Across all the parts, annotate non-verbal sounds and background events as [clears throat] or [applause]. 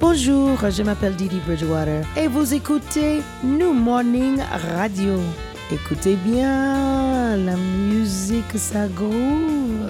Bonjour, je m'appelle Didi Bridgewater et vous écoutez New Morning Radio. Écoutez bien, la musique ça groove.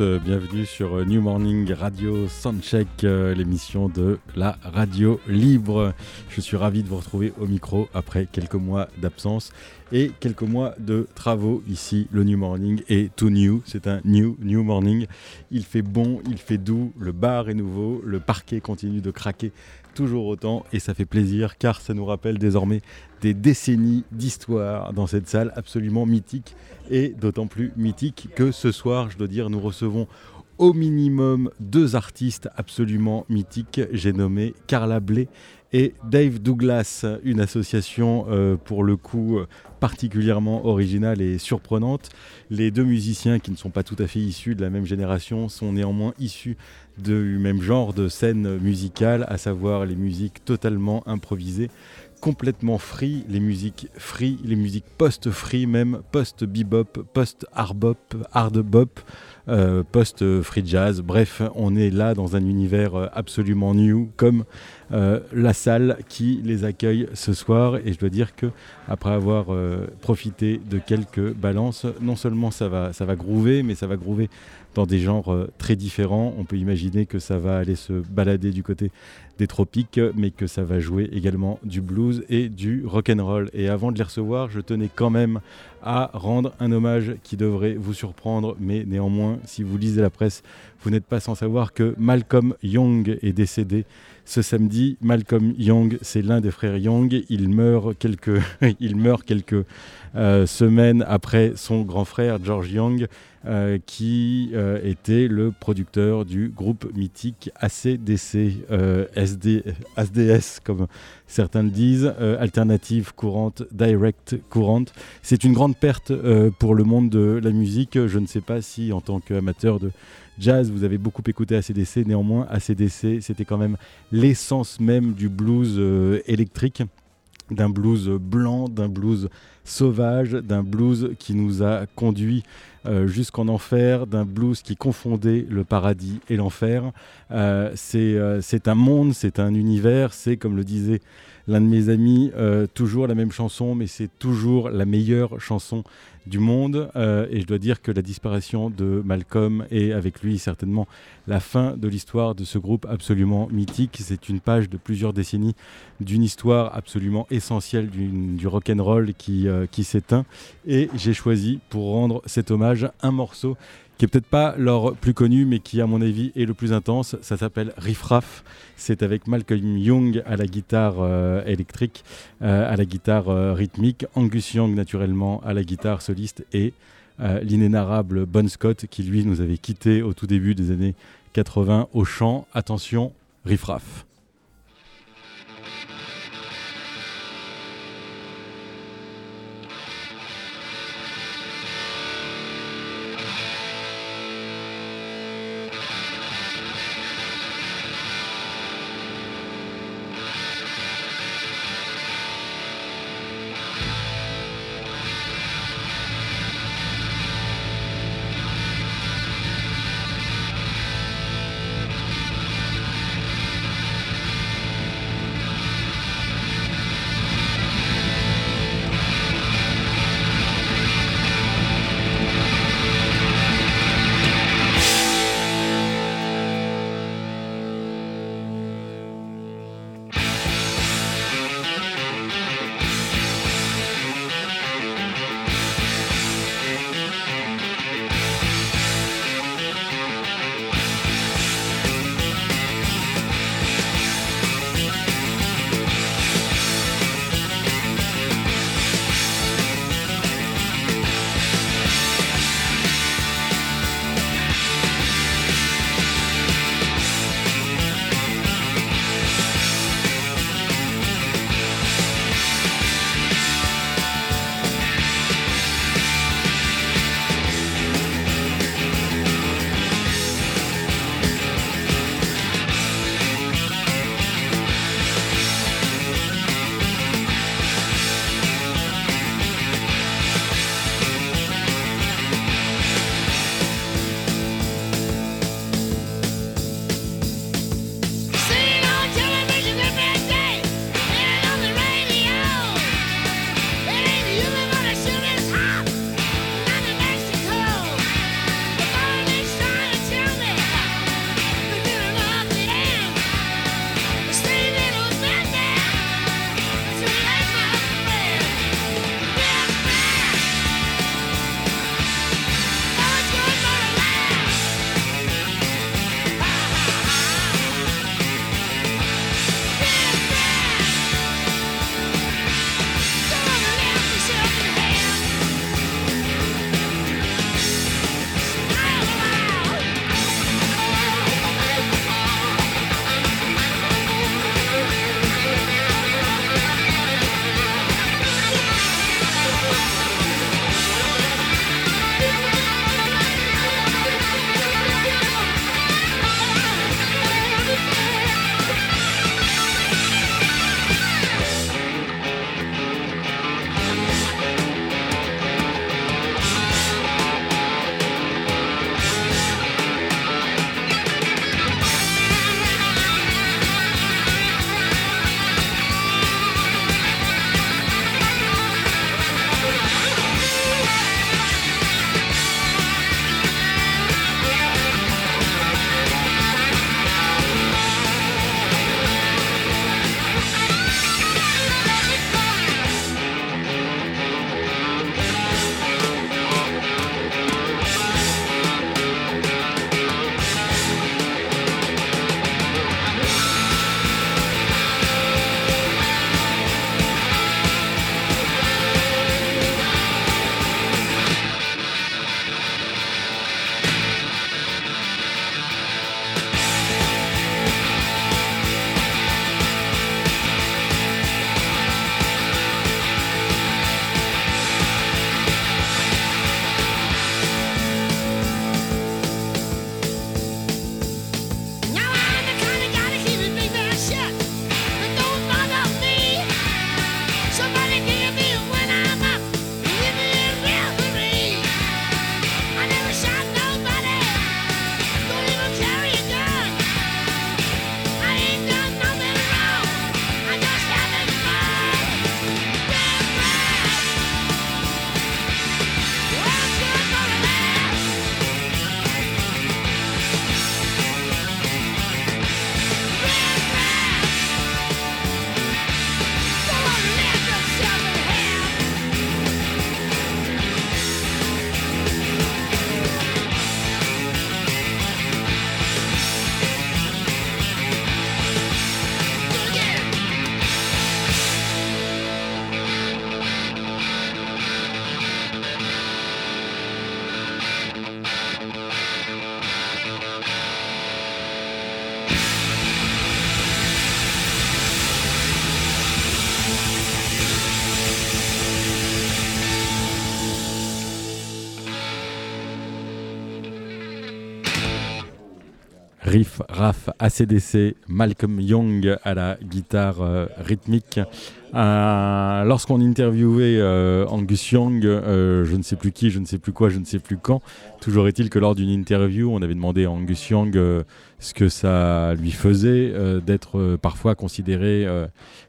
Euh, bienvenue sur euh, New Morning Radio Soundcheck, euh, l'émission de la radio libre. Je suis ravi de vous retrouver au micro après quelques mois d'absence et quelques mois de travaux ici. Le New Morning est tout new, c'est un new New Morning. Il fait bon, il fait doux, le bar est nouveau, le parquet continue de craquer toujours autant et ça fait plaisir car ça nous rappelle désormais des décennies d'histoire dans cette salle absolument mythique et d'autant plus mythique que ce soir, je dois dire, nous recevons au minimum deux artistes absolument mythiques. J'ai nommé Carla Bley et Dave Douglas, une association euh, pour le coup particulièrement originale et surprenante. Les deux musiciens qui ne sont pas tout à fait issus de la même génération sont néanmoins issus du même genre de scène musicale, à savoir les musiques totalement improvisées complètement free, les musiques free, les musiques post-free même, post-bebop, post-hard-bop, hard-bop, euh, post-free jazz. Bref, on est là dans un univers euh, absolument new, comme euh, la salle qui les accueille ce soir. Et je dois dire que après avoir profité de quelques balances, non seulement ça va, ça va groover, mais ça va groover dans des genres très différents. On peut imaginer que ça va aller se balader du côté des tropiques, mais que ça va jouer également du blues et du rock and roll. Et avant de les recevoir, je tenais quand même à rendre un hommage qui devrait vous surprendre, mais néanmoins, si vous lisez la presse, vous n'êtes pas sans savoir que Malcolm Young est décédé ce samedi. Malcolm Young, c'est l'un des frères Young. Il meurt quelques, [laughs] il meurt quelques euh, semaines après son grand frère George Young. Euh, qui euh, était le producteur du groupe mythique ACDC, SD, SDS comme certains le disent, alternative courante, direct courante. C'est une grande perte pour le monde de la musique. Je ne sais pas si en tant qu'amateur de jazz, vous avez beaucoup écouté ACDC, néanmoins ACDC c'était quand même l'essence même du blues électrique d'un blues blanc, d'un blues sauvage, d'un blues qui nous a conduit euh, jusqu'en enfer, d'un blues qui confondait le paradis et l'enfer. Euh, euh, c'est un monde, c'est un univers, c'est comme le disait l'un de mes amis, toujours la même chanson, mais c'est toujours la meilleure chanson du monde. Euh, et je dois dire que la disparition de Malcolm et avec lui certainement la fin de l'histoire de ce groupe absolument mythique. C'est une page de plusieurs décennies d'une histoire absolument essentielle du rock euh, qui s'éteint. Et j'ai choisi pour rendre cet hommage un morceau qui est peut-être pas leur plus connu, mais qui, à mon avis, est le plus intense. Ça s'appelle Riff Raff. C'est avec Malcolm Young à la guitare euh, électrique, euh, à la guitare euh, rythmique, Angus Young, naturellement, à la guitare soliste, et l'inénarrable Bon Scott, qui, lui, nous avait quittés au tout début des années 80 au chant. Attention, Riff Raff. Raff ACDC, Malcolm Young à la guitare euh, rythmique. Euh, lorsqu'on interviewait euh, Angus Young, je ne sais plus qui, je ne sais plus quoi, je ne sais plus quand, toujours est-il que lors d'une interview, on avait demandé à Angus Young ce que ça lui faisait d'être parfois considéré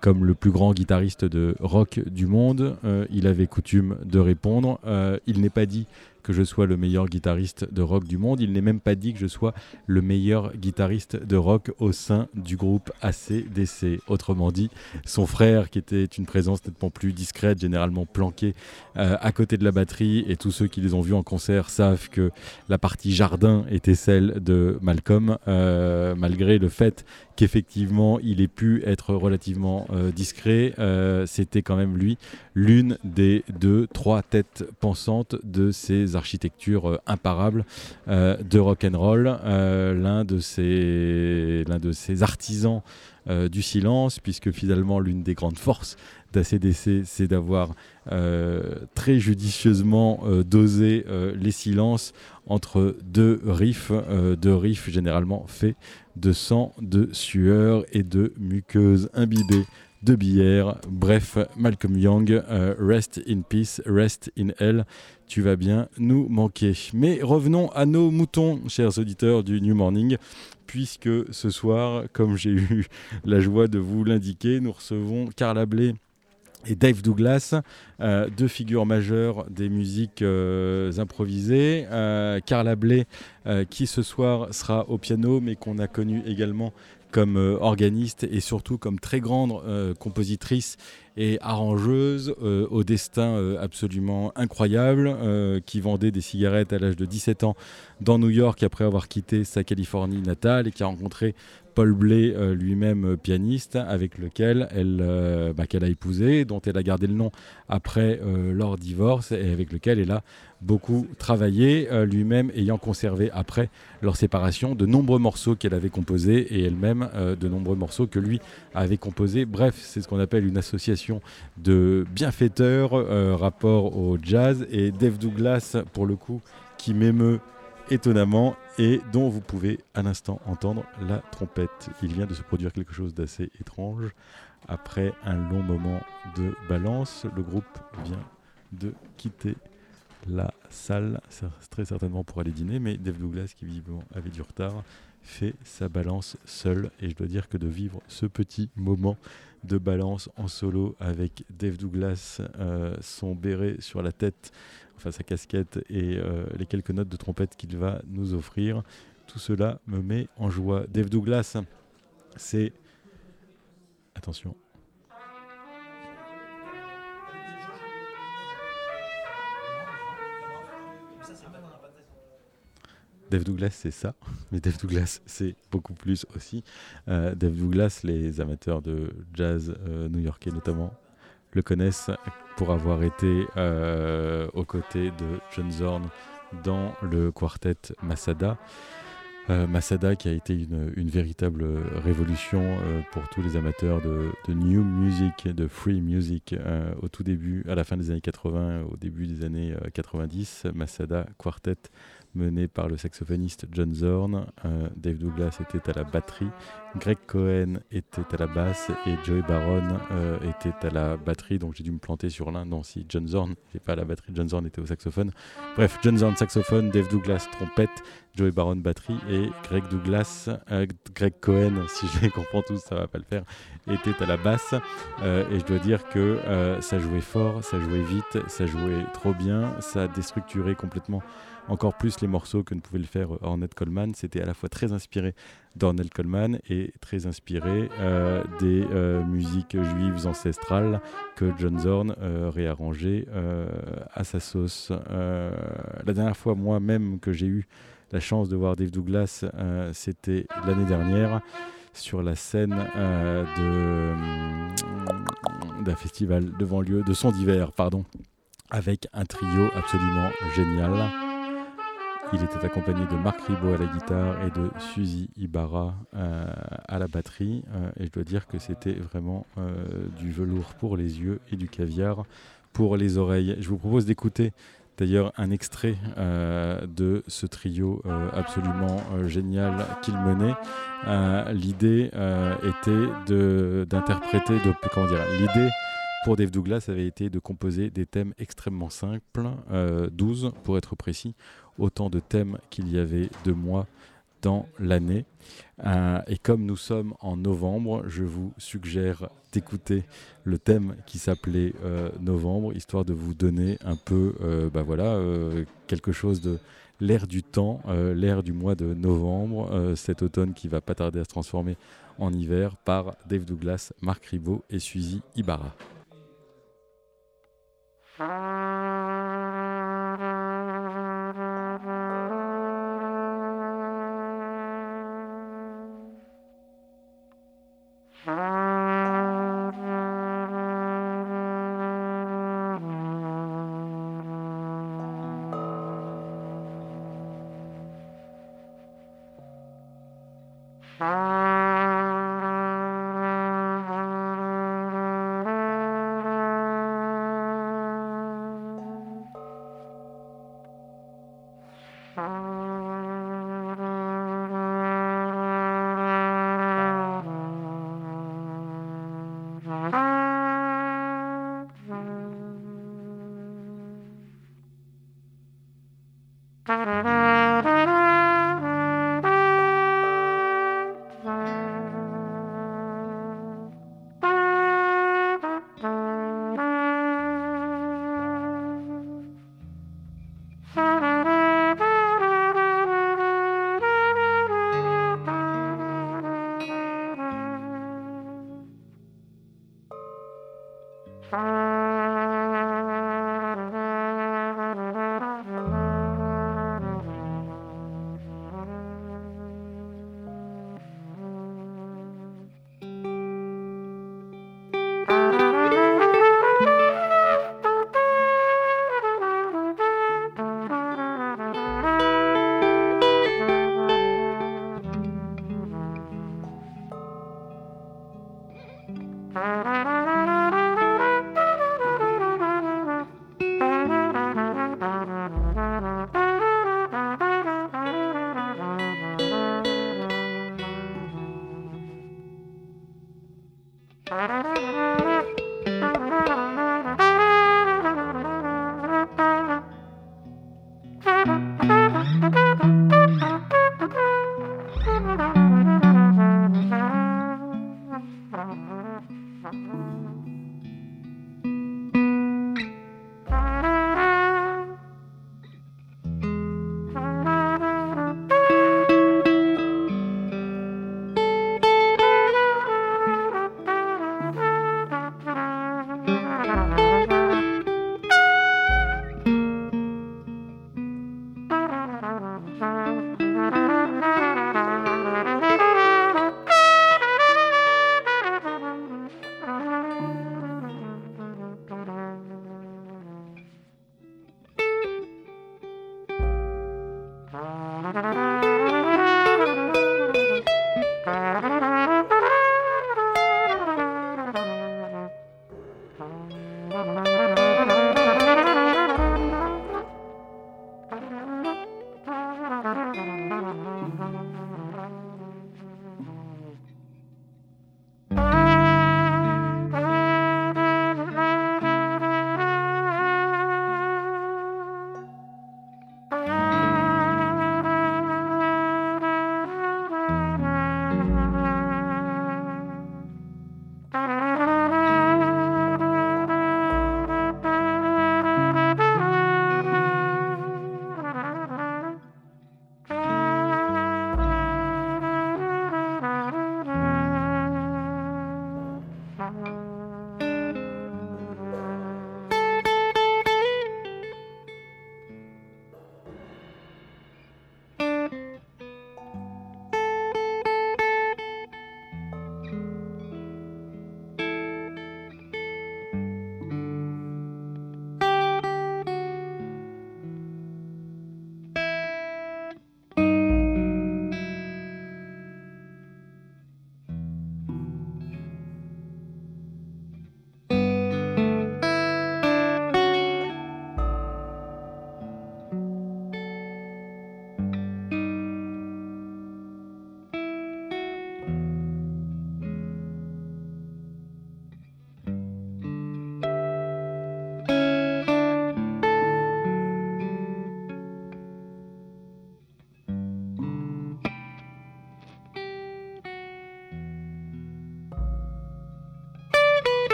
comme le plus grand guitariste de rock du monde. il avait coutume de répondre. il n'est pas dit que je sois le meilleur guitariste de rock du monde. Il n'est même pas dit que je sois le meilleur guitariste de rock au sein du groupe ACDC. Autrement dit, son frère, qui était une présence nettement plus discrète, généralement planquée euh, à côté de la batterie, et tous ceux qui les ont vus en concert savent que la partie jardin était celle de Malcolm, euh, malgré le fait qu'effectivement il ait pu être relativement euh, discret, c'était quand même lui l'une des deux, trois têtes pensantes de ces architectures euh, imparables de rock and roll, l'un de ces l'un de ces artisans du silence, puisque finalement l'une des grandes forces d'ACDC, c'est d'avoir très judicieusement dosé les silences entre deux riffs, deux riffs généralement faits de sang, de sueur et de muqueuses imbibées de bière. Bref, Malcolm Young, euh, rest in peace, rest in hell. Tu vas bien nous manquer. Mais revenons à nos moutons, chers auditeurs du New Morning, puisque ce soir, comme j'ai eu [laughs] la joie de vous l'indiquer, nous recevons Carla Blé et Dave Douglas, euh, deux figures majeures des musiques euh, improvisées. Euh, Carla qui ce soir sera au piano, mais qu'on a connu également comme organiste et surtout comme très grande compositrice et arrangeuse au destin absolument incroyable, qui vendait des cigarettes à l'âge de 17 ans dans New York après avoir quitté sa Californie natale et qui a rencontré Paul Blé, euh, lui-même euh, pianiste, avec lequel elle, euh, bah, qu'elle a épousé, dont elle a gardé le nom après leur divorce et avec lequel elle a beaucoup travaillé, lui-même ayant conservé après leur séparation de nombreux morceaux qu'elle avait composés et elle-même de nombreux morceaux que lui avait composés. Bref, c'est ce qu'on appelle une association de bienfaiteurs rapport au jazz et Dave Douglas, pour le coup, qui m'émeut étonnamment et dont vous pouvez à l'instant entendre la trompette. Il vient de se produire quelque chose d'assez étrange. Après un long moment de balance, le groupe vient de quitter la salle, très certainement pour aller dîner, mais Dave Douglas, qui visiblement avait du retard, fait sa balance seul. Et je dois dire que de vivre ce petit moment de balance en solo avec Dave Douglas, euh, son béret sur la tête, enfin sa casquette et euh, les quelques notes de trompette qu'il va nous offrir. Tout cela me met en joie. Dave Douglas, c'est... Attention. Dave Douglas, c'est ça, [laughs] mais Dave Douglas, c'est beaucoup plus aussi. Euh, Dave Douglas, les amateurs de jazz euh, new-yorkais notamment, le connaissent pour avoir été euh, aux côtés de John Zorn dans le quartet Masada. Euh, Masada qui a été une, véritable révolution euh, pour tous les amateurs de, new music, de free music au tout début, à la fin des années 80, au début des années 90. Masada Quartet mené par le saxophoniste John Zorn. Euh, Dave Douglas était à la batterie, Greg Cohen était à la basse et Joey Baron euh, était à la batterie. Donc j'ai dû me planter sur l'un. Non, si John Zorn n'était pas à la batterie, John Zorn était au saxophone. Bref, John Zorn saxophone, Dave Douglas trompette, Joey Baron batterie et Greg Douglas, euh, Greg Cohen, [laughs] si je les comprends tous, ça va pas le faire, était à la basse. et je dois dire que ça jouait fort, ça jouait vite, ça jouait trop bien, ça a déstructuré complètement encore plus les morceaux que ne pouvait le faire Ornette Coleman. C'était à la fois très inspiré d'Ornette Coleman et très inspiré euh, des euh, musiques juives ancestrales que John Zorn euh, réarrangeait à sa sauce. la dernière fois, moi-même, que j'ai eu la chance de voir Dave Douglas, c'était l'année dernière sur la scène d'un festival de banlieue, de son d'hiver, pardon, avec un trio absolument génial. Il était accompagné de Marc Ribot à la guitare et de Suzy Ibarra euh, à la batterie. Euh, et je dois dire que c'était vraiment euh, du velours pour les yeux et du caviar pour les oreilles. Je vous propose d'écouter D'ailleurs, un extrait de ce trio absolument génial qu'il menait. L'idée était d'interpréter, de, comment dire, l'idée pour Dave Douglas avait été de composer des thèmes extrêmement simples, 12 pour être précis, autant de thèmes qu'il y avait de mois dans l'année. Euh, et comme nous sommes en novembre, je vous suggère d'écouter le thème qui s'appelait euh, Novembre, histoire de vous donner un peu, euh, bah voilà, quelque chose de l'air du temps, l'air du mois de novembre, cet automne qui va pas tarder à se transformer en hiver par Dave Douglas, Marc Ribot et Suzy Ibarra. Mm-hmm.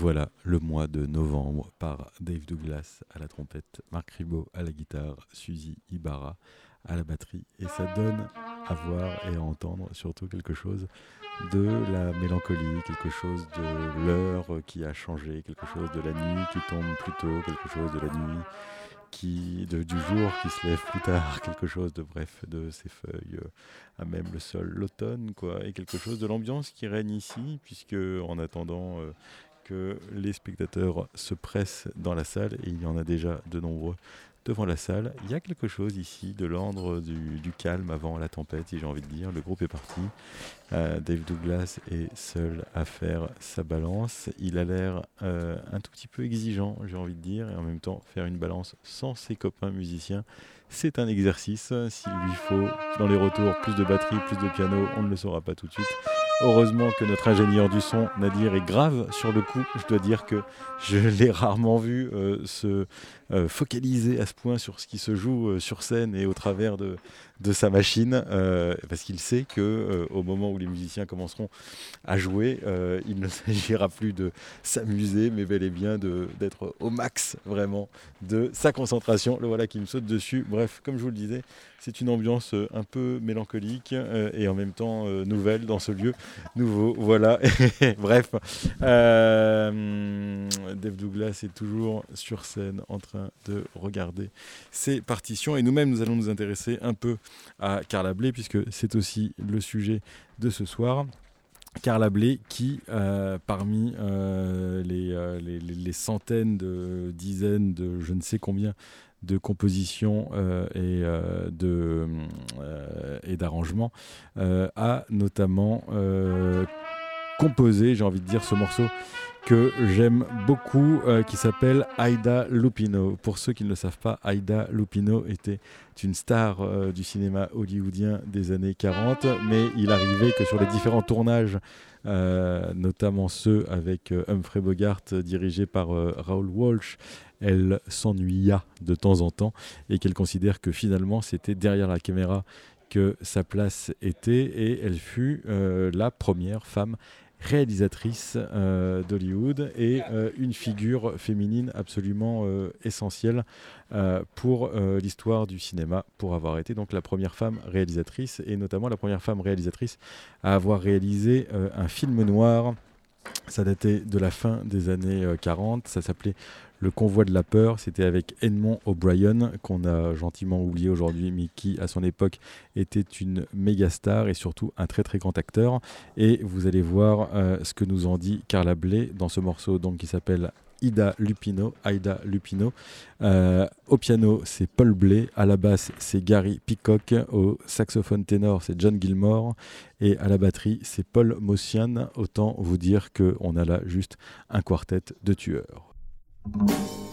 Voilà le mois de novembre par Dave Douglas à la trompette, Marc Ribot à la guitare, Suzy Ibarra à la batterie. Et ça donne à voir et à entendre surtout quelque chose de la mélancolie, quelque chose de l'heure qui a changé, quelque chose de la nuit qui tombe plus tôt, quelque chose de la nuit qui, du jour qui se lève plus tard, [laughs] quelque chose de bref, de ces feuilles à même le sol, l'automne, quoi, et quelque chose de l'ambiance qui règne ici, puisque en attendant euh, les spectateurs se pressent dans la salle, et il y en a déjà de nombreux devant la salle. Il y a quelque chose ici de l'ordre du, calme avant la tempête, j'ai envie de dire. Le groupe est parti. Euh, Dave Douglas est seul à faire sa balance. Il a l'air euh, un tout petit peu exigeant, j'ai envie de dire, et en même temps faire une balance sans ses copains musiciens. C'est un exercice. S'il lui faut, dans les retours, plus de batterie, plus de piano, on ne le saura pas tout de suite. Heureusement que notre ingénieur du son, Nadir, est grave sur le coup. Je dois dire que je l'ai rarement vu euh, euh, focaliser à ce point sur ce qui se joue euh, sur scène et au travers de, sa machine, euh, parce qu'il sait que euh, au moment où les musiciens commenceront à jouer, euh, il ne [laughs] s'agira plus de s'amuser, mais bel et bien d'être au max vraiment de sa concentration. Le voilà qui me saute dessus. Bref, comme je vous le disais, c'est une ambiance un peu mélancolique et en même temps nouvelle dans ce lieu nouveau. Voilà. [laughs] Bref, Dave Douglas est toujours sur scène en train de regarder ses partitions et nous-mêmes nous allons nous intéresser un peu à Carla Bley, puisque c'est aussi le sujet de ce soir. Carla Bley qui, euh, parmi euh, les, euh, les, les, centaines de dizaines de je ne sais combien de compositions et de et d'arrangements, a notamment composé, j'ai envie de dire, ce morceau que j'aime beaucoup, euh, qui s'appelle Aida Lupino. Pour ceux qui ne le savent pas, Aida Lupino était une star euh, du cinéma hollywoodien des années 40, mais il arrivait que sur les différents tournages, euh, notamment ceux avec Humphrey Bogart dirigé par Raoul Walsh, elle s'ennuya de temps en temps et qu'elle considère que finalement c'était derrière la caméra que sa place était et elle fut la première femme réalisatrice euh, d'Hollywood et euh, une figure féminine absolument euh, essentielle pour l'histoire du cinéma, pour avoir été donc la première femme réalisatrice et notamment la première femme réalisatrice à avoir réalisé un film noir. Ça datait de la fin des années 40, ça s'appelait le convoi de la peur, c'était avec Edmond O'Brien, qu'on a gentiment oublié aujourd'hui, mais qui, à son époque, était une méga star et surtout un très très grand acteur. Et vous allez voir euh, ce que nous en dit Carla Bley dans ce morceau donc, qui s'appelle Ida Lupino, Aida Lupino. Euh, au piano, c'est Paul Bley. À la basse, c'est Gary Peacock. Au saxophone ténor, c'est John Gilmore. Et à la batterie, c'est Paul Mossian. Autant vous dire qu'on a là juste un quartet de tueurs. Música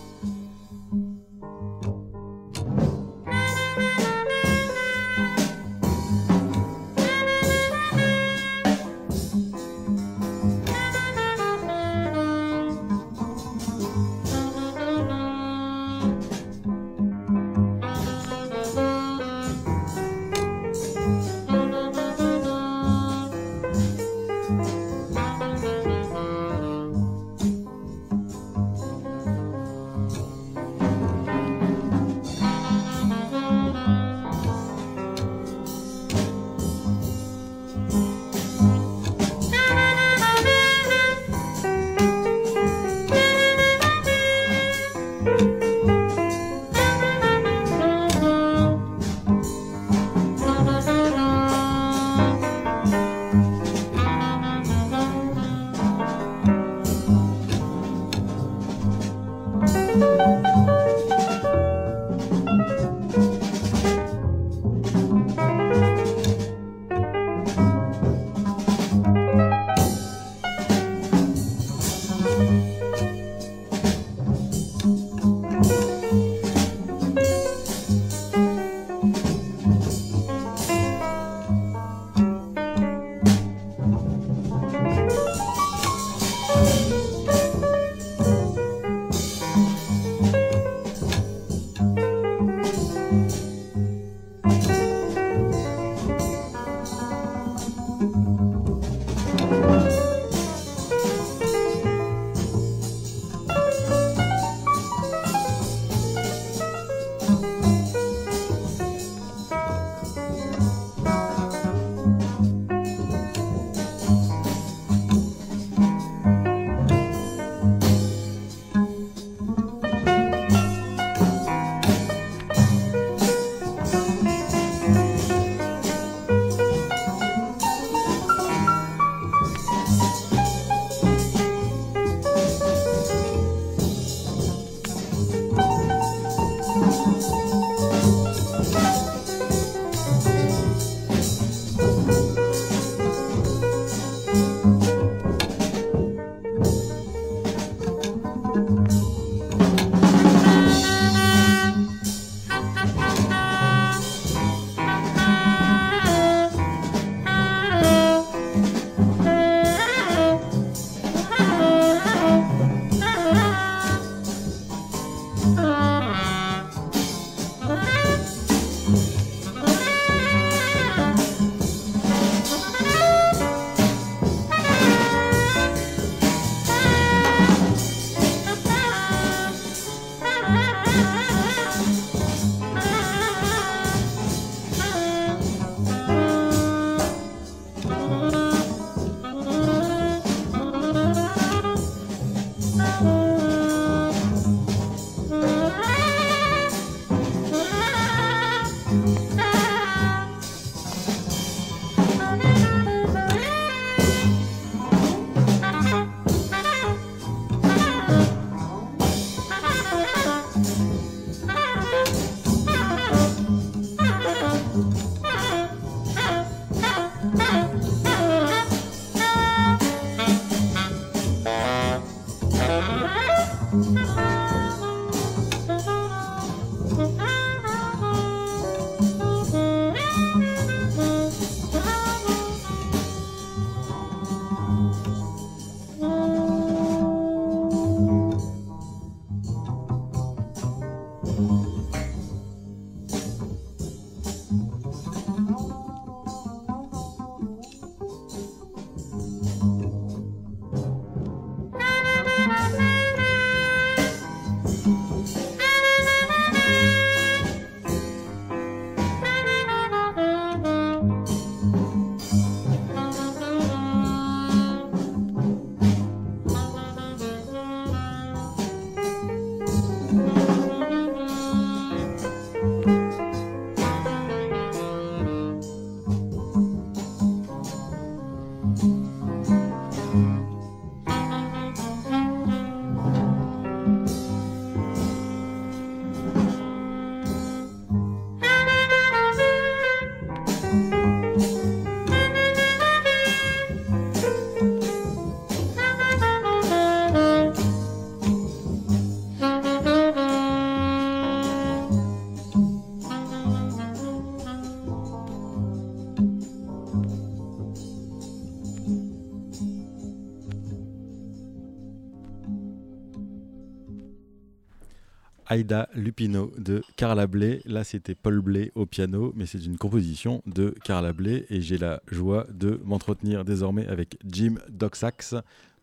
Aïda Lupino de Carla Bley. Là, c'était Paul Bley au piano, mais c'est une composition de Carla Bley et j'ai la joie de m'entretenir désormais avec Jim Doxax.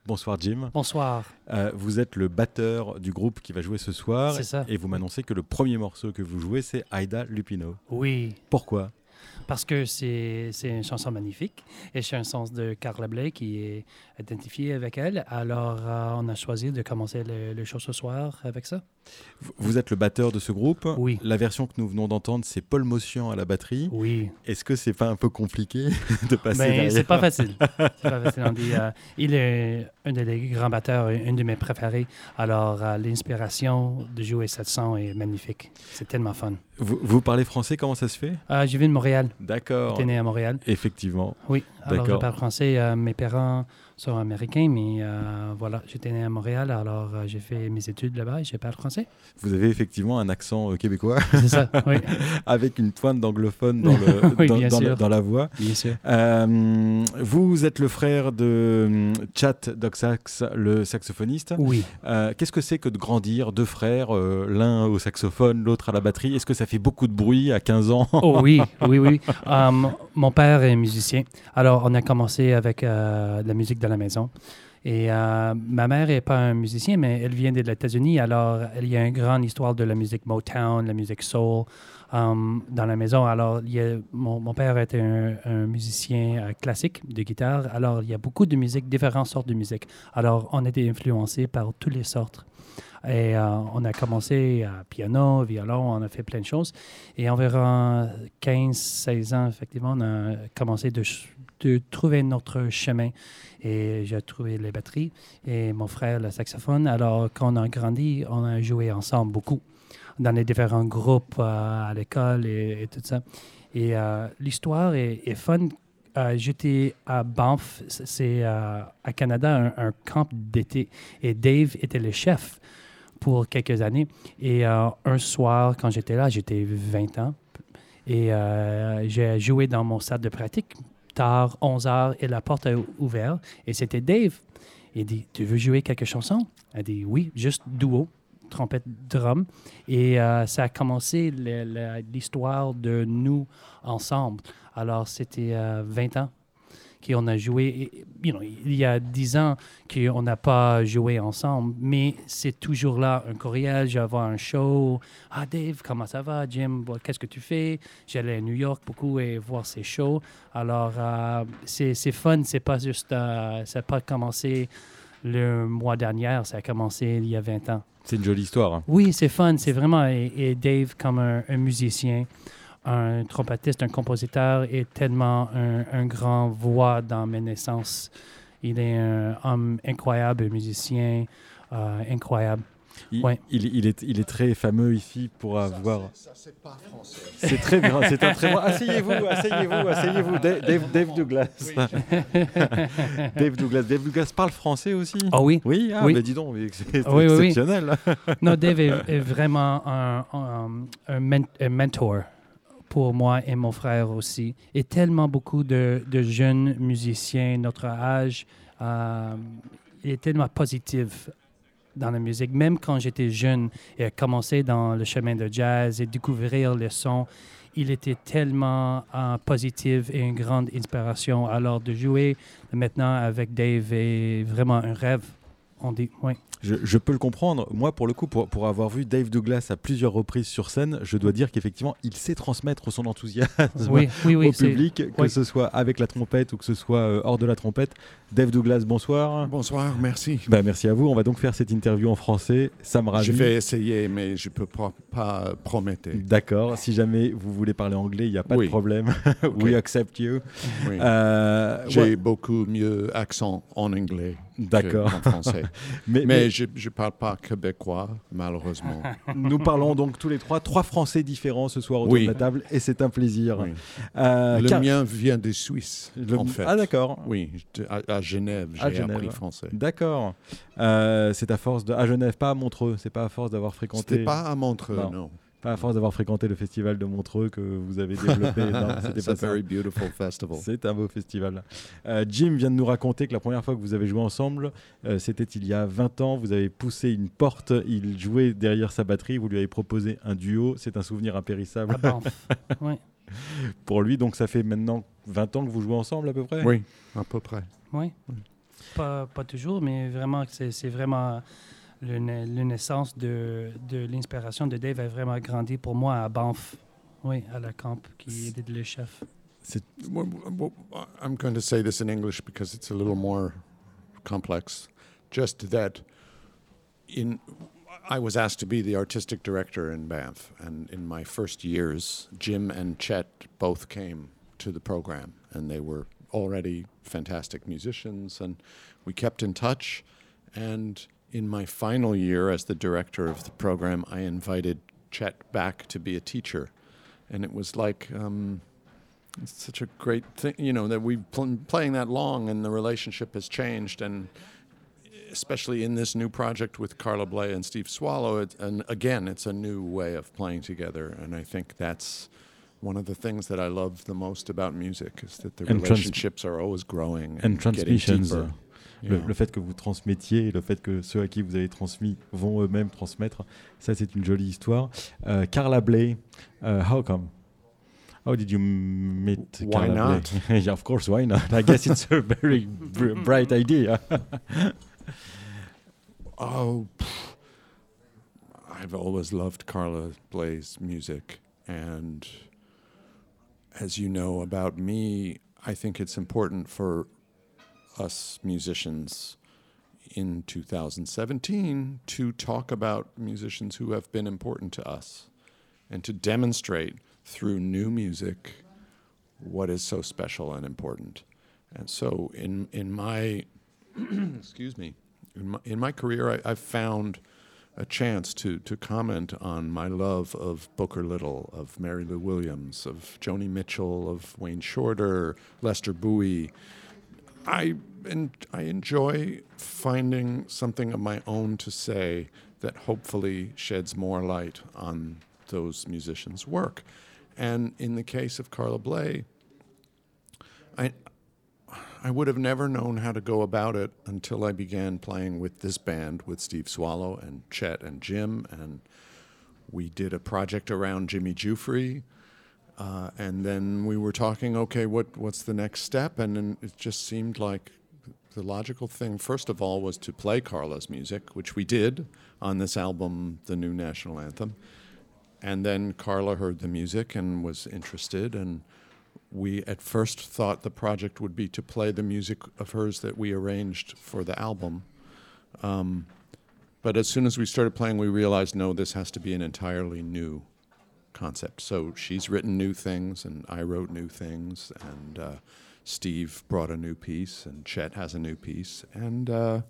Bonsoir Jim. Bonsoir. Euh, vous êtes le batteur du groupe qui va jouer ce soir. C'est ça. Et vous m'annoncez que le premier morceau que vous jouez, c'est Aïda Lupino. Oui, Pourquoi? Parce que c'est une chanson magnifique et c'est un sens de Carla Bley qui est identifié avec elle. Alors, euh, on a choisi de commencer le, le show ce soir avec ça. Vous- êtes le batteur de ce groupe. Oui. La version que nous venons d'entendre, c'est Paul Motion à la batterie. Oui, Est-ce que c'est pas un peu compliqué [laughs] de passer mais derrière c'est pas facile. C'est pas facile. On dit, euh, il est un des grands batteurs, un de mes préférés. Alors, euh, l'inspiration de jouer cette son est magnifique. C'est tellement fun. vous, vous parlez français, comment ça se fait? Je viens de Montréal. D'accord. J'étais né à Montréal. Effectivement. Oui, alors je parle français. Mes parents sont américains, mais euh, voilà, j'étais né à Montréal, alors euh, j'ai fait mes études là-bas et je parle français. Vous avez effectivement un accent euh, québécois [laughs] C'est ça, oui, [laughs] avec une pointe d'anglophone dans, le- [laughs] Oui, dans- bien dans la- sûr. dans la voix. bien sûr. Vous êtes le frère de hum, Chat Doxax, le saxophoniste. Oui, Qu'est-ce que c'est que de grandir deux frères, l'un au saxophone, l'autre à la batterie? Est-ce que ça fait beaucoup de bruit à 15 ans? Oh oui, oui, oui. Um, mon père est musicien, alors on a commencé avec la musique de la maison. Et euh, ma mère n'est pas un musicien, mais elle vient des États-Unis, alors il y a une grande histoire de la musique Motown, la musique soul um, dans la maison. Alors, il y a- mon, père était un, musicien euh, classique de guitare, alors il y a beaucoup de musique, différentes sortes de musique. Alors, on était influencés par toutes les sortes. Et euh, on a commencé à piano, violon, on a fait plein de choses. Et environ 15-16 ans, effectivement, on a commencé de, de trouver notre chemin. Et j'ai trouvé les batteries et mon frère le saxophone. Alors, quand on a grandi, on a joué ensemble beaucoup dans les différents groupes euh, à l'école et, tout ça. Et euh, l'histoire est, fun. Euh, J'étais à Banff, c'est à Canada, un, un camp d'été. Et Dave était le chef pour quelques années. Et un soir, quand j'étais là, j'étais 20 ans. Et j'ai joué dans mon salle de pratique tard, 11 heures, et la porte est ouverte. Et c'était Dave. Il dit Tu veux jouer quelques chansons Elle dit Oui, juste duo, trompette, drum. Et euh, ça a commencé l'histoire de nous ensemble. Alors, c'était euh, 20 ans qu'on a joué. You know, il y a 10 ans qu'on n'a pas joué ensemble, mais c'est toujours là un courriel, je vais avoir un show. Ah, Dave, comment ça va? Jim, qu'est-ce que tu fais? J'allais à New York beaucoup et voir ces shows. Alors, euh, c'est c'est fun, c'est pas juste. euh, ça n'a pas commencé le mois dernier, ça a commencé il y a 20 ans. C'est une jolie histoire. hein. Oui, c'est fun, c'est vraiment. Et, et Dave, comme un, un musicien, un trompettiste, un compositeur, est tellement un, un grand voix dans mes naissances. Il est un homme incroyable, un musicien euh, incroyable. Il, Ouais. il- il est, il est très fameux ici pour avoir. C'est très bien, c'est un très bon. Asseyez-vous, asseyez-vous, asseyez-vous. Dave, Dave- Dave Douglas. [laughs] Dave Douglas. Dave Douglas parle français aussi? Ah oui? Oui, ah, Oui. bah dis donc, c'est Oui, oui, oui. exceptionnel. Non, Dave est, est vraiment un, un- un men- un mentor pour moi et mon frère aussi. Et tellement beaucoup de, jeunes musiciens, notre âge, euh, il est tellement positif dans la musique. Même quand j'étais jeune et a commencé dans le chemin de jazz et découvrir les sons, il était tellement euh, positif et une grande inspiration. Alors de jouer maintenant avec Dave est vraiment un rêve. Je, je peux le comprendre. Moi, pour le coup, pour, pour avoir vu Dave Douglas à plusieurs reprises sur scène, je dois dire qu'effectivement, il sait transmettre son enthousiasme Oui, oui, oui. au public, que oui. ce soit avec la trompette ou que ce soit euh, hors de la trompette. Dave Douglas, bonsoir. Bonsoir, merci. Bah, merci à vous. On va donc faire cette interview en français. Ça me ravit. Je vais essayer, mais je ne peux pas, pas promettre. D'accord. Si jamais vous voulez parler anglais, il n'y a pas de problème. [laughs] We accept you. Oui. Euh, J'ai ouais, beaucoup mieux accent en anglais D'accord. qu'en français. [laughs] Mais, mais je ne parle pas québécois, malheureusement. [laughs] nous parlons donc tous les trois, trois Français différents ce soir autour Oui. de la table, et c'est un plaisir. Oui. Euh, Le car- mien vient de Suisse, le- en fait. Ah d'accord. Oui, à, à Genève, À j'ai Genève. appris français. D'accord. Euh, c'est à force de à Genève, pas à Montreux. C'est pas à force d'avoir fréquenté. C'était pas à Montreux, Non. non. Pas à force d'avoir fréquenté le festival de Montreux que vous avez développé. [laughs] non, c'était It's pas a ça. very beautiful festival. C'est un beau festival. Euh, Jim vient de nous raconter que la première fois que vous avez joué ensemble, euh, c'était il y a 20 ans. Vous avez poussé une porte, il jouait derrière sa batterie, vous lui avez proposé un duo. C'est un souvenir impérissable Banff. oui, [laughs] pour lui. Donc ça fait maintenant 20 ans que vous jouez ensemble à peu près? Oui, à peu près. oui. Pas, pas toujours, mais vraiment, c'est c'est vraiment le, la naissance de, de l'inspiration de Dave a vraiment grandi pour moi à Banff. Oui, à la camp, qui était le chef. Well, well, I'm going to say this in English because it's a little more complex. Just that in I was asked to be the artistic director in Banff, and in my first years, Jim and Chet both came to the program, and they were already fantastic musicians, and we kept in touch. And in my final year as the director of the program, I invited Chet back to be a teacher, and it was like. Um, it's such a great thing, you know, that we've been playing that long and the relationship has changed. And especially in this new project with Carla Bley and Steve Swallow, it, and again, it's a new way of playing together. And I think that's one of the things that I love the most about music is that the And trans- relationships are always growing And getting transmissions. deeper. Le, fait que vous transmettiez et le fait que ceux à qui vous avez transmis vont eux-mêmes transmettre, ça c'est une jolie histoire. Euh, Carla Bley, uh, how come? How did you meet Why Carla not? Bley? [laughs] yeah, of course, why not? I guess it's a very br- bright idea. [laughs] Oh, pff, I've always loved Carla Bley's music. And as you know about me, I think it's important for us musicians in 2017 to talk about musicians who have been important to us and to demonstrate through new music what is so special and important. And so in in my [clears throat] excuse me, in my, in my career, I, I've found a chance to, to comment on my love of Booker Little, of Mary Lou Williams, of Joni Mitchell, of Wayne Shorter, Lester Bowie. I, and I enjoy finding something of my own to say that hopefully sheds more light on those musicians' work. And in the case of Carla Bley, I, I would have never known how to go about it until I began playing with this band with Steve Swallow and Chet and Jim. And we did a project around Jimmy Jufrey. Uh, and then we were talking, okay, what, what's the next step? And then it just seemed like the logical thing, first of all, was to play Carla's music, which we did on this album, The New National Anthem. And then Carla heard the music and was interested. And we at first thought the project would be to play the music of hers that we arranged for the album. Um, but as soon as we started playing, we realized no, this has to be an entirely new concept. So she's written new things, and I wrote new things, and uh, Steve brought a new piece, and Chet has a new piece. And uh,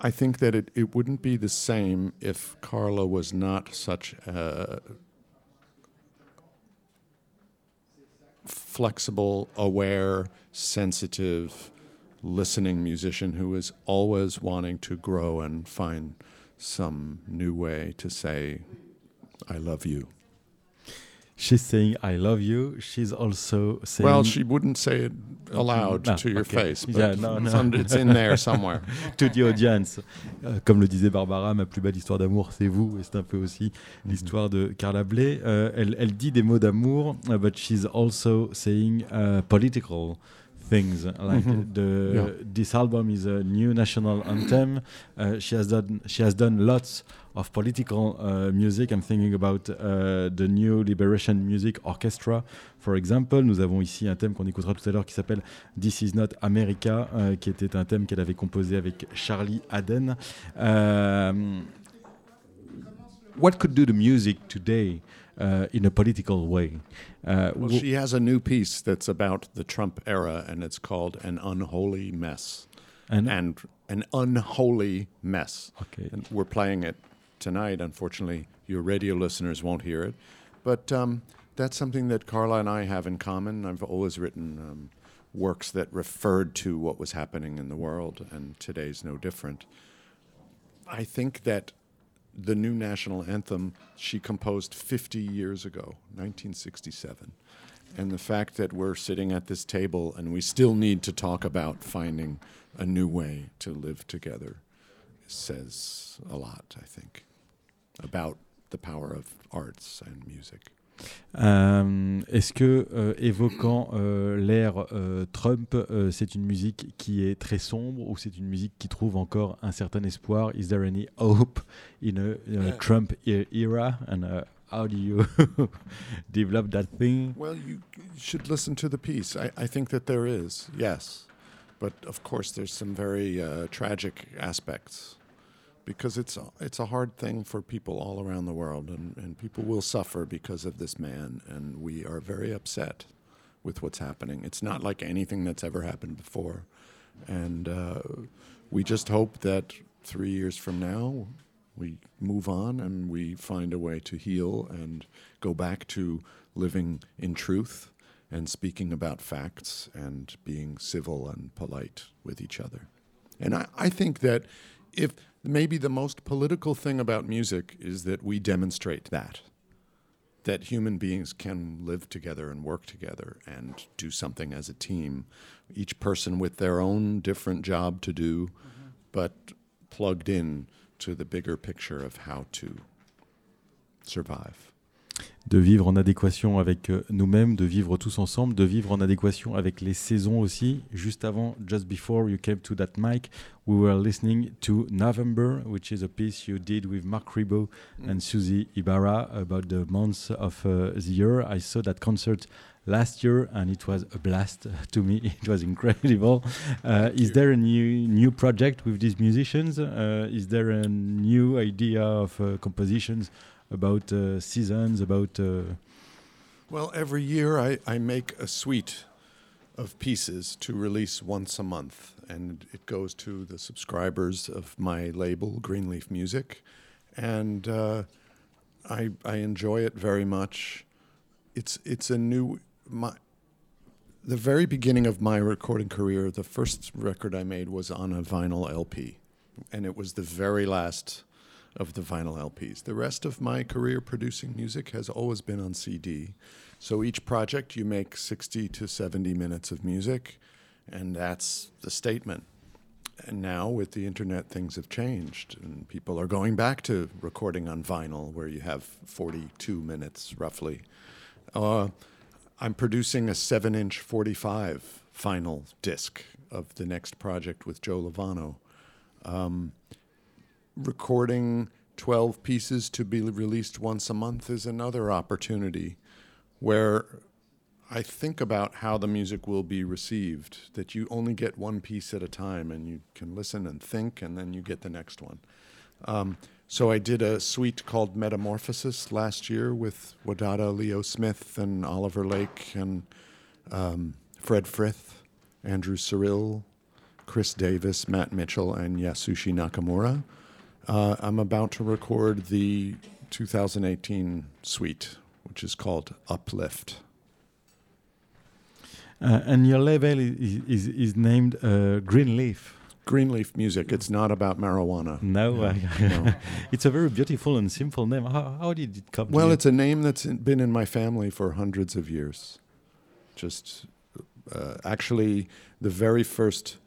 I think that it, it wouldn't be the same if Carla was not such a flexible, aware, sensitive, listening musician who is always wanting to grow and find some new way to say, I love you. She's saying I love you. She's also saying Well, she wouldn't say it aloud Ah, to your okay. face, but Yeah, no, it's, no. un- it's in there somewhere. [laughs] to the audience. Euh, comme le disait Barbara, ma plus belle histoire d'amour, c'est vous. Et c'est un peu aussi l'histoire de Carla Bley. Euh, elle, elle dit des mots d'amour, uh, but she's also saying uh, political things. Like Mhm. the Yeah. this album is a new national anthem. Uh, she has done she has done lots of political uh, music. I'm thinking about uh, the new Liberation Music Orchestra, for example. Nous avons ici un thème qu'on écoutera tout à l'heure qui s'appelle This Is Not America, euh, qui était un thème qu'elle avait composé avec Charlie Haden. Um, what could do the music today uh, in a political way? Uh, Well, she has a new piece that's about the Trump era, and it's called An Unholy Mess. and, And an unholy mess. okay. And we're playing it tonight. Unfortunately, your radio listeners won't hear it. But um, that's something that Carla and I have in common. I've always written um, works that referred to what was happening in the world, and today's no different. I think that the new national anthem she composed 50 years ago, 1967. And the fact that we're sitting at this table and we still need to talk about finding a new way to live together says a lot, I think, about the power of arts and music. Euh, Est-ce que, euh, évoquant euh, l'ère euh, Trump, euh, c'est une musique qui est très sombre ou c'est une musique qui trouve encore un certain espoir? Is there any hope in a, in a Trump e- era? And uh, how do you [laughs] develop that thing? Well, you should listen to the piece. I, I think that there is, yes. But of course, there's some very uh, tragic aspects because it's it's a hard thing for people all around the world, and, and people will suffer because of this man, and we are very upset with what's happening. It's not like anything that's ever happened before. And uh, we just hope that three years from now, we move on and we find a way to heal and go back to living in truth and speaking about facts and being civil and polite with each other. And I, I think that if maybe the most political thing about music is that we demonstrate that. That human beings can live together and work together and do something as a team, each person with their own different job to do, mm-hmm. but plugged in to the bigger picture of how to survive. De vivre en adéquation avec euh, nous-mêmes, de vivre tous ensemble, de vivre en adéquation avec les saisons aussi. Juste avant, just before you came to that mic, we were listening to November, which is a piece you did with Mark Ribot and Susie Ibarra about the months of uh, the year. I saw that concert last year and it was a blast [laughs] to me. It was incredible. [laughs] Uh, is there a new new project with these musicians? Uh, is there a new idea of uh, compositions about uh, seasons? About uh, Well, every year I, I make a suite of pieces to release once a month, and it goes to the subscribers of my label, Greenleaf Music, and uh, I I enjoy it very much. It's it's a new my the very beginning of my recording career. The first record I made was on a vinyl LP, and it was the very last of the vinyl LPs. The rest of my career producing music has always been on CD. So each project you make 60 to 70 minutes of music, and that's the statement. And now with the internet, things have changed, and people are going back to recording on vinyl, where you have 42 minutes roughly. Uh, I'm producing a 7 inch 45 final disc of the next project with Joe Lovano. Um, recording 12 pieces to be released once a month is another opportunity where I think about how the music will be received, that you only get one piece at a time and you can listen and think and then you get the next one. Um, so I did a suite called Metamorphosis last year with Wadada Leo Smith and Oliver Lake and um, Fred Frith, Andrew Cyril, Chris Davis, Matt Mitchell, and Yasushi Nakamura. Uh, I'm about to record the 2018 suite, which is called Uplift. uh, and your label is is, is named uh, Greenleaf. Greenleaf music. It's not about marijuana. No, Yeah, I- [laughs] no. it's a very beautiful and simple name. How, how did it come? to Well, you? it's a name that's in, been in my family for hundreds of years. Just uh, actually, the very first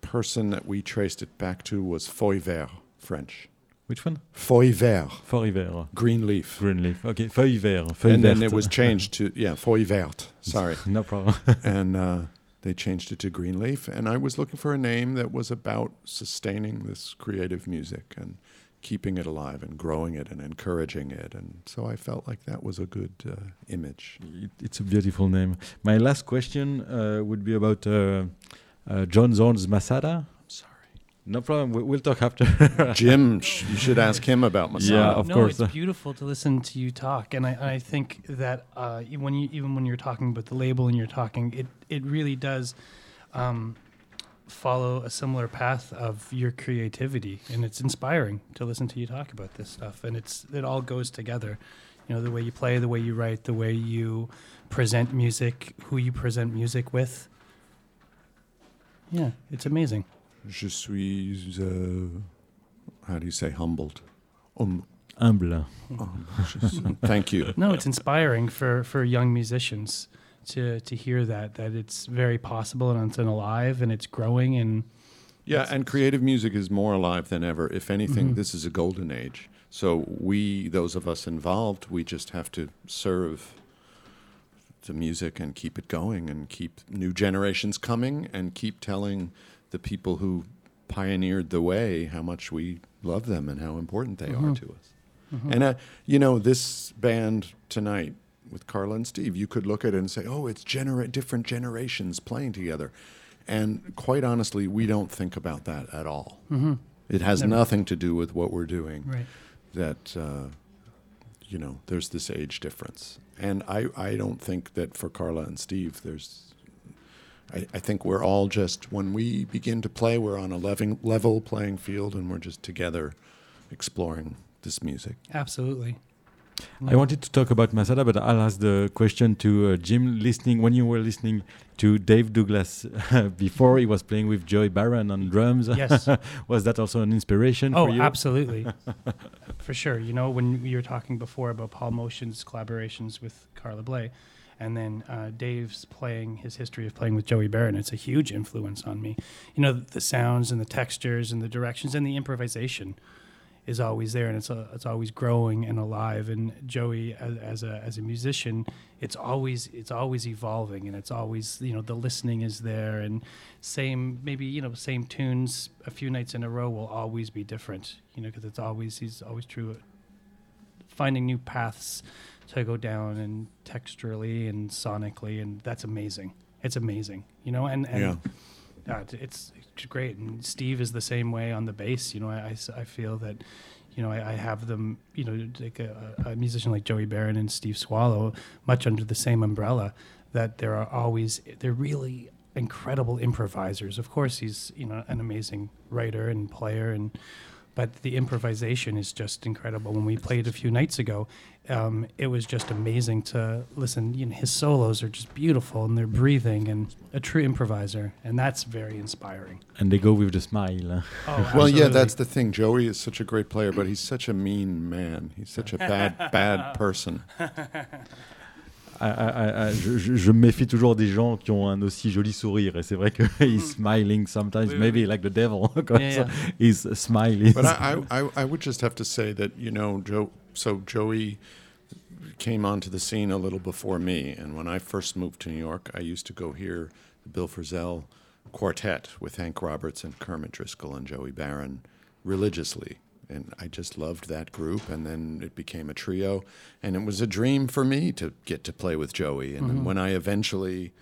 person that we traced it back to was Feuille Vert, French. which one? Feuille Vert, Feuille vert, green leaf. Greenleaf. Okay, feuille vert, feuille and then it was changed to, [laughs] yeah, Feuille Verte, sorry. [laughs] no problem. [laughs] and uh, they changed it to green leaf. and I was looking for a name that was about sustaining this creative music and keeping it alive and growing it and encouraging it. And so I felt like that was a good uh, image. It, it's a beautiful name. My last question uh, would be about uh, uh, John Zorn's Masada. Sorry. No problem. We, we'll talk after. [laughs] Jim, sh- you should [laughs] ask him about Masada. Yeah, of no, course. it's beautiful to listen to you talk, and I, I think that uh, when you even when you're talking about the label and you're talking, it it really does um, follow a similar path of your creativity, and it's inspiring to listen to you talk about this stuff, and it's it all goes together. You know, the way you play, the way you write, the way you present music, who you present music with. Yeah, it's amazing. Je suis, uh, how do you say, humbled? Um, Humble. um, just- thank you. No, it's inspiring for, for young musicians to to hear that that it's very possible and it's alive and it's growing and Yeah, and creative music is more alive than ever. If anything, Mhm. this is a golden age. So we, those of us involved, we just have to serve the music and keep it going and keep new generations coming and keep telling the people who pioneered the way how much we love them and how important they are Mhm. to us. And uh, you know, this band tonight with Carla and Steve, you could look at it and say, "Oh, it's genera- different generations playing together." And quite honestly, we don't think about that at all. Mhm. It has Never. nothing to do with what we're doing. right. That uh, you know, there's this age difference, and I I don't think that for Carla and Steve, there's. I, I think we're all just when we begin to play, we're on a level level playing field, and we're just together exploring this music. Absolutely. I wanted to talk about Masada, but I'll ask the question to uh, Jim. Listening when you were listening to Dave Douglas [laughs] before he was playing with Joey Barron on drums, Yes. [laughs] was that also an inspiration Oh, for you? absolutely. [laughs] for sure. You know, when you were talking before about Paul Motion's collaborations with Carla Bley, and then uh, Dave's playing his history of playing with Joey Barron, it's a huge influence on me. You know, the sounds and the textures and the directions and the improvisation is always there, and it's a, it's always growing and alive. And Joey, as, as a as a musician, it's always it's always evolving, and it's always you know the listening is there, and same maybe you know same tunes a few nights in a row will always be different. You know, because it's always he's always true. Finding new paths to go down and texturally and sonically, and that's amazing. It's amazing, you know, and and Yeah. it- it's, it's great. And Steve is the same way on the bass. You know, I I feel that, you know, I, I have them, you know, like a, a musician like Joey Barron and Steve Swallow, much under the same umbrella, that there are always, they're really incredible improvisers. Of course, he's, you know, an amazing writer and player and, but the improvisation is just incredible. When we played a few nights ago, um, it was just amazing to listen. You know, his solos are just beautiful and they're breathing and a true improviser, and that's very inspiring. and they go with the smile. Oh, [laughs] Well, yeah, that's the thing. Joey is such a great player, but he's such a mean man. He's such a bad, bad [laughs] person. I- I- I- je, je- je méfie toujours des gens qui ont un aussi joli sourire. Et c'est vrai que [laughs] he's hmm. smiling sometimes, Oui, oui, maybe oui. like the devil. [laughs] Yeah, ça. yeah. He's smiling. But I, I, I, I would just have to say that you know, Joe. So Joey came onto the scene a little before me, and when I first moved to New York, I used to go hear the Bill Frisell quartet with Hank Roberts and Kermit Driscoll and Joey Barron religiously. And I just loved that group, and then it became a trio, and it was a dream for me to get to play with Joey. And then when I eventually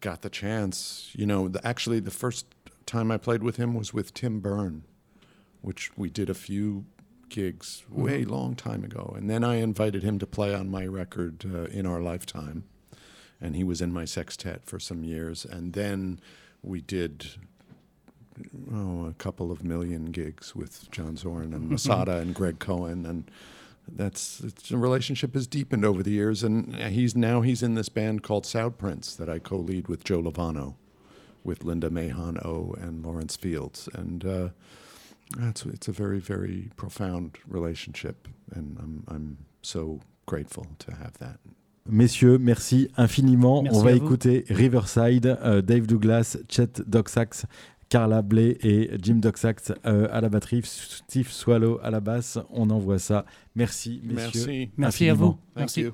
got the chance, you know, the, actually the first time I played with him was with Tim Byrne which we did a few gigs way long time ago. And then I invited him to play on my record uh, in our lifetime. And he was in my sextet for some years. And then we did oh, a couple of million gigs with John Zorn and [laughs] Masada and Greg Cohen. And that's it's, the relationship has deepened over the years. And he's now he's in this band called Sound Prince that I co-lead with Joe Lovano, with Linda Mahon O and Lawrence Fields. And uh, that's it's a very very profound relationship, and I'm I'm so grateful to have that. Messieurs, merci infiniment. Merci On va écouter Riverside, euh, Dave Douglas, Chet Doxax, Carla Blay et Jim Doxact euh, à la batterie, Steve Swallow à la basse. On envoie ça. Merci, messieurs. Merci, à vous. Merci.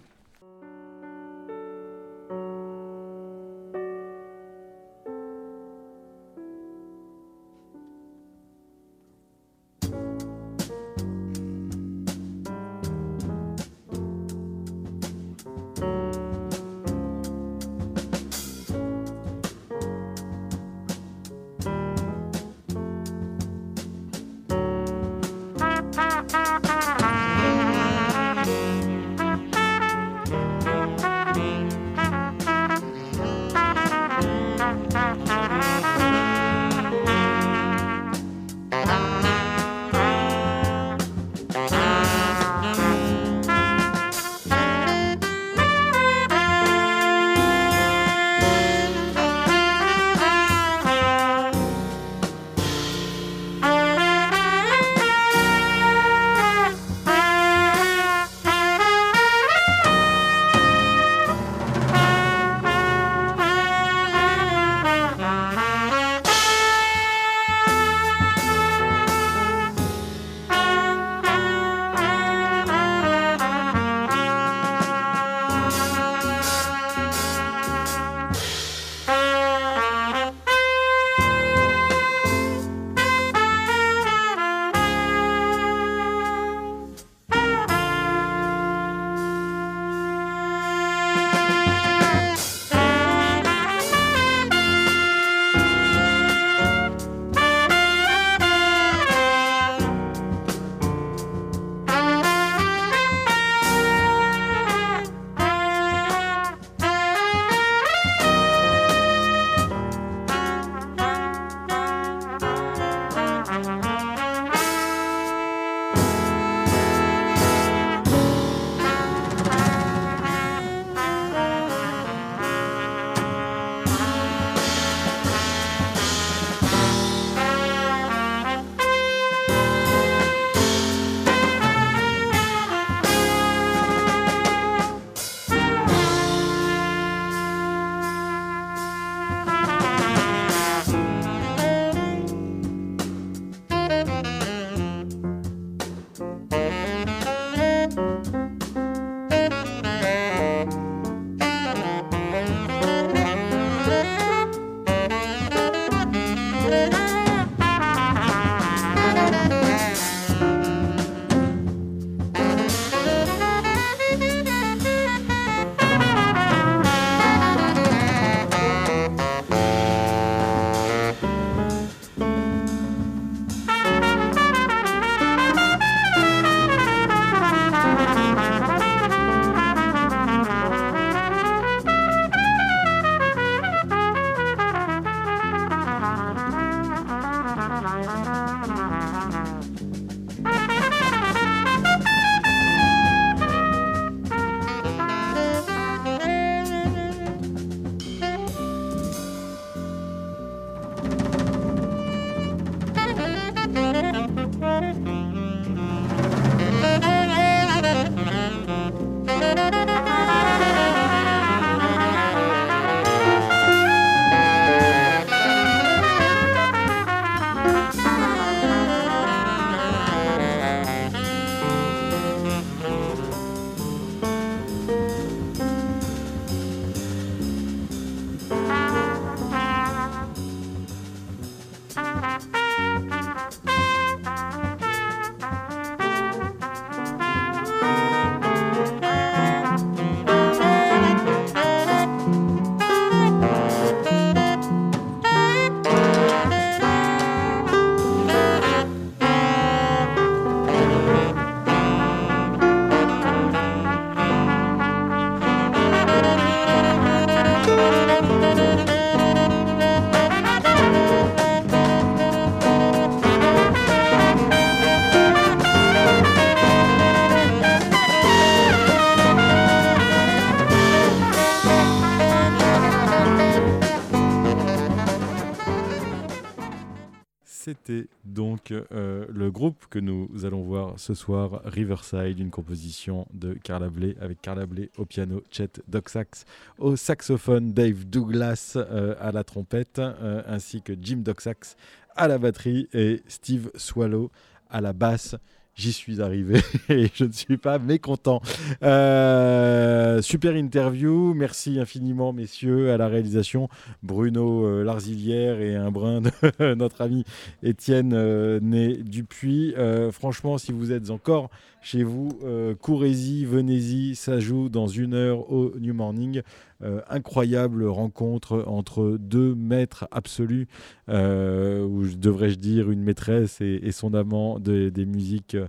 Ce soir, Riverside, une composition de Carla Bley, avec Carla Bley au piano, Chet Doxax au saxophone, Dave Douglas euh, à la trompette, euh, ainsi que Jim Doxax à la batterie et Steve Swallow à la basse j'y suis arrivé [laughs] et je ne suis pas mécontent. Euh, super interview, merci infiniment messieurs à la réalisation, Bruno euh, et un brin de [laughs] notre ami Étienne euh, Né Dupuis. Euh, franchement, si vous êtes encore chez vous, courez-y, venez-y, ça joue dans une heure au New Morning. Euh, incroyable rencontre entre deux maîtres absolus, euh, ou devrais-je dire une maîtresse et, son amant de- des musiques euh,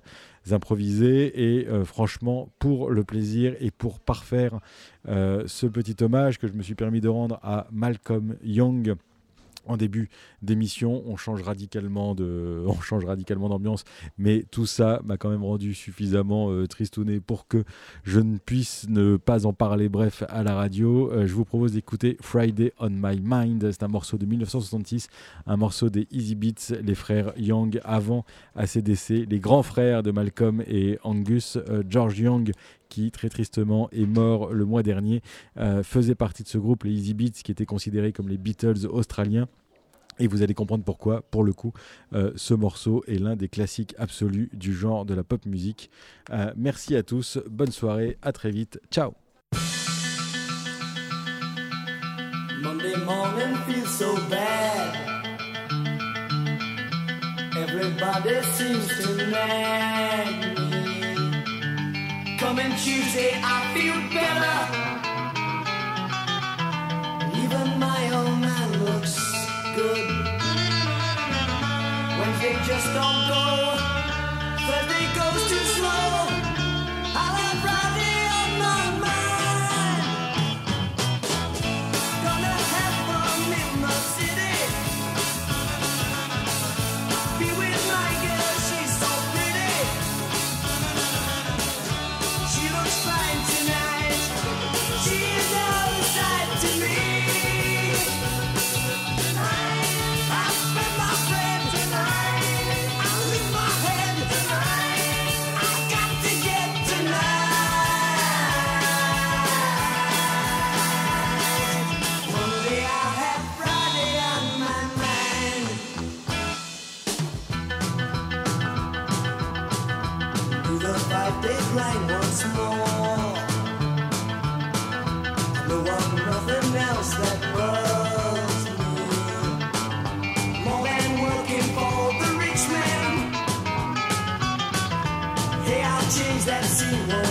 improvisées. Et franchement, pour le plaisir et pour parfaire ce petit hommage que je me suis permis de rendre à Malcolm Young. En début d'émission, [laughs] on change radicalement d'ambiance, mais tout ça m'a quand même rendu suffisamment euh, tristouné pour que je ne puisse ne pas en parler. Bref, à la radio, Euh, je vous propose d'écouter Friday on My Mind. C'est un morceau de 1966, un morceau des Easy Beats, les frères Young avant ACDC, les grands frères de Malcolm et Angus, euh, George Young qui très tristement est mort le mois dernier, euh, faisait partie de ce groupe, les Easy Beats, qui étaient considérés comme les Beatles australiens. Et vous allez comprendre pourquoi, pour le coup, euh, ce morceau est l'un des classiques absolus du genre de la pop musique. Euh, merci à tous, bonne soirée, à très vite, ciao Monday morning feels so bad. Everybody seems to. Coming Tuesday, I feel better. Even my old man looks good. Wednesday just don't go. Thursday goes too change that